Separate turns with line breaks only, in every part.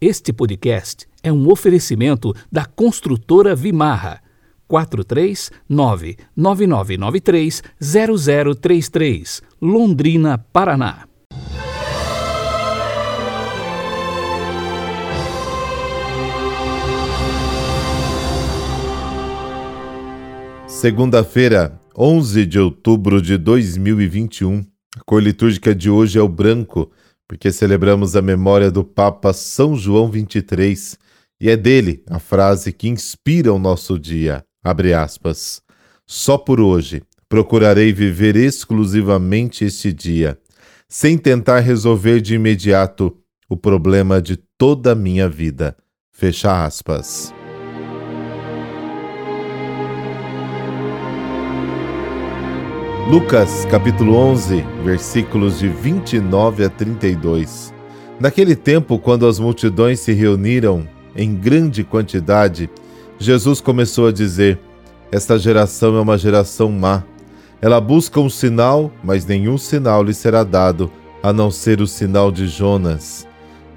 Este podcast é um oferecimento da construtora Vimarra. 439-9993-0033, Londrina, Paraná.
Segunda-feira, 11 de outubro de 2021. A cor litúrgica de hoje é o branco, porque celebramos a memória do Papa São João XXIII e é dele a frase que inspira o nosso dia. Abre aspas. Só por hoje procurarei viver exclusivamente este dia, sem tentar resolver de imediato o problema de toda a minha vida. Fecha aspas. Lucas capítulo 11, versículos de 29 a 32. Naquele tempo, quando as multidões se reuniram em grande quantidade, Jesus começou a dizer: Esta geração é uma geração má. Ela busca um sinal, mas nenhum sinal lhe será dado, a não ser o sinal de Jonas.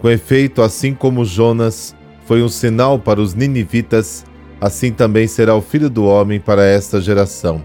Com efeito, assim como Jonas foi um sinal para os ninivitas, assim também será o filho do homem para esta geração.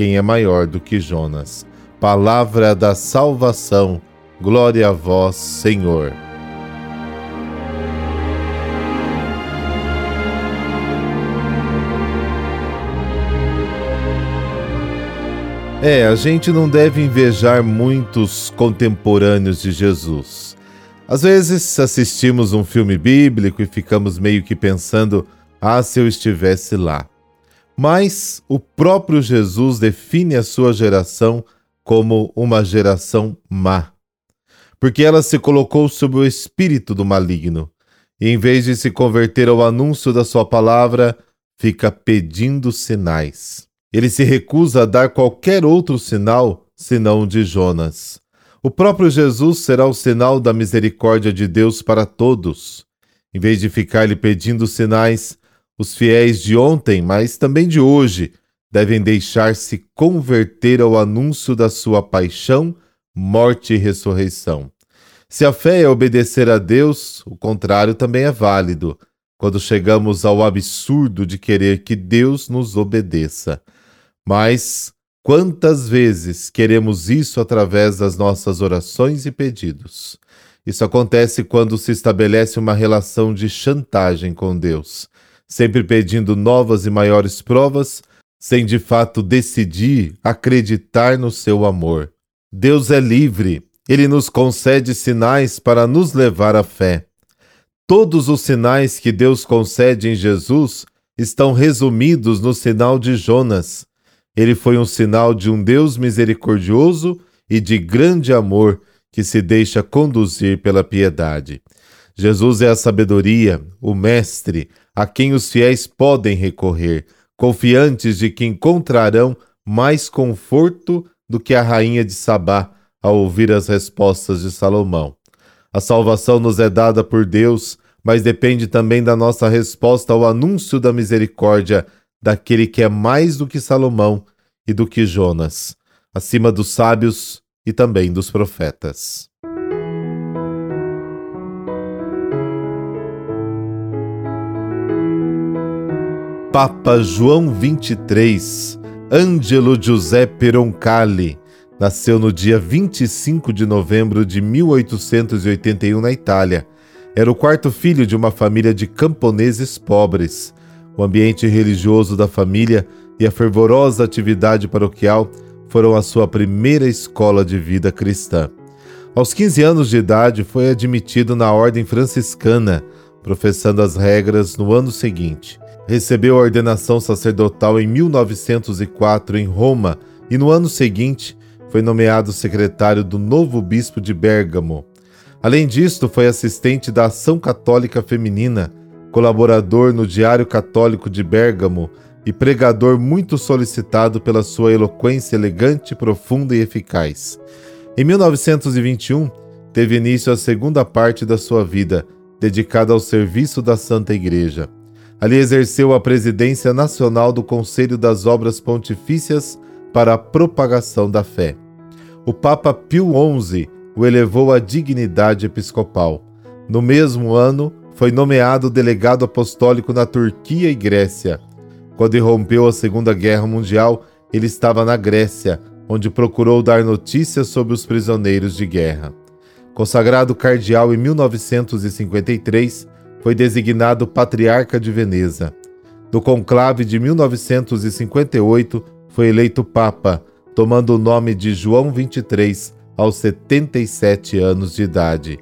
quem é maior do que Jonas. Palavra da salvação, glória a vós, Senhor. É, a gente não deve invejar muitos contemporâneos de Jesus. Às vezes assistimos um filme bíblico e ficamos meio que pensando: ah, se eu estivesse lá mas o próprio Jesus define a sua geração como uma geração má, porque ela se colocou sob o espírito do maligno e, em vez de se converter ao anúncio da sua palavra, fica pedindo sinais. Ele se recusa a dar qualquer outro sinal senão o de Jonas. O próprio Jesus será o sinal da misericórdia de Deus para todos. Em vez de ficar lhe pedindo sinais, os fiéis de ontem, mas também de hoje, devem deixar-se converter ao anúncio da sua paixão, morte e ressurreição. Se a fé é obedecer a Deus, o contrário também é válido, quando chegamos ao absurdo de querer que Deus nos obedeça. Mas quantas vezes queremos isso através das nossas orações e pedidos? Isso acontece quando se estabelece uma relação de chantagem com Deus sempre pedindo novas e maiores provas, sem de fato decidir acreditar no seu amor. Deus é livre, ele nos concede sinais para nos levar à fé. Todos os sinais que Deus concede em Jesus estão resumidos no sinal de Jonas. Ele foi um sinal de um Deus misericordioso e de grande amor que se deixa conduzir pela piedade. Jesus é a sabedoria, o Mestre, a quem os fiéis podem recorrer, confiantes de que encontrarão mais conforto do que a rainha de Sabá ao ouvir as respostas de Salomão. A salvação nos é dada por Deus, mas depende também da nossa resposta ao anúncio da misericórdia daquele que é mais do que Salomão e do que Jonas, acima dos sábios e também dos profetas. Papa João XXIII, Angelo Giuseppe Roncalli, nasceu no dia 25 de novembro de 1881 na Itália. Era o quarto filho de uma família de camponeses pobres. O ambiente religioso da família e a fervorosa atividade paroquial foram a sua primeira escola de vida cristã. Aos 15 anos de idade, foi admitido na ordem franciscana, professando as regras no ano seguinte. Recebeu a ordenação sacerdotal em 1904 em Roma e no ano seguinte foi nomeado secretário do novo bispo de Bérgamo. Além disto, foi assistente da Ação Católica Feminina, colaborador no Diário Católico de Bérgamo e pregador muito solicitado pela sua eloquência elegante, profunda e eficaz. Em 1921, teve início a segunda parte da sua vida, dedicada ao serviço da Santa Igreja. Ali exerceu a presidência nacional do Conselho das Obras Pontifícias para a propagação da fé. O Papa Pio XI o elevou à dignidade episcopal. No mesmo ano, foi nomeado delegado apostólico na Turquia e Grécia. Quando irrompeu a Segunda Guerra Mundial, ele estava na Grécia, onde procurou dar notícias sobre os prisioneiros de guerra. Consagrado cardeal em 1953, foi designado patriarca de Veneza. No conclave de 1958, foi eleito papa, tomando o nome de João XXIII aos 77 anos de idade.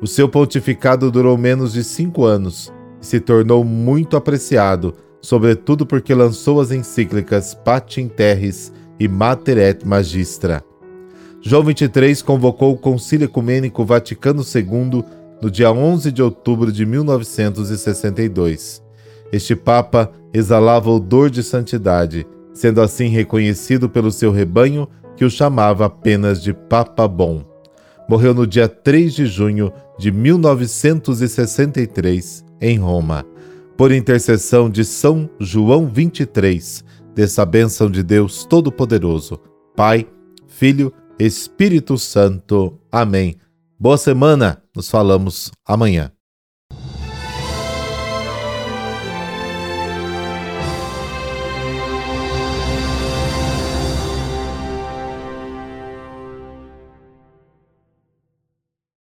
O seu pontificado durou menos de cinco anos e se tornou muito apreciado, sobretudo porque lançou as encíclicas Patim Terris e Mater et Magistra. João XXIII convocou o Concílio Ecumênico Vaticano II no dia 11 de outubro de 1962. Este Papa exalava odor de santidade, sendo assim reconhecido pelo seu rebanho que o chamava apenas de Papa Bom. Morreu no dia 3 de junho de 1963, em Roma. Por intercessão de São João 23, dessa bênção de Deus Todo-Poderoso, Pai, Filho, Espírito Santo. Amém. Boa semana, nos falamos amanhã.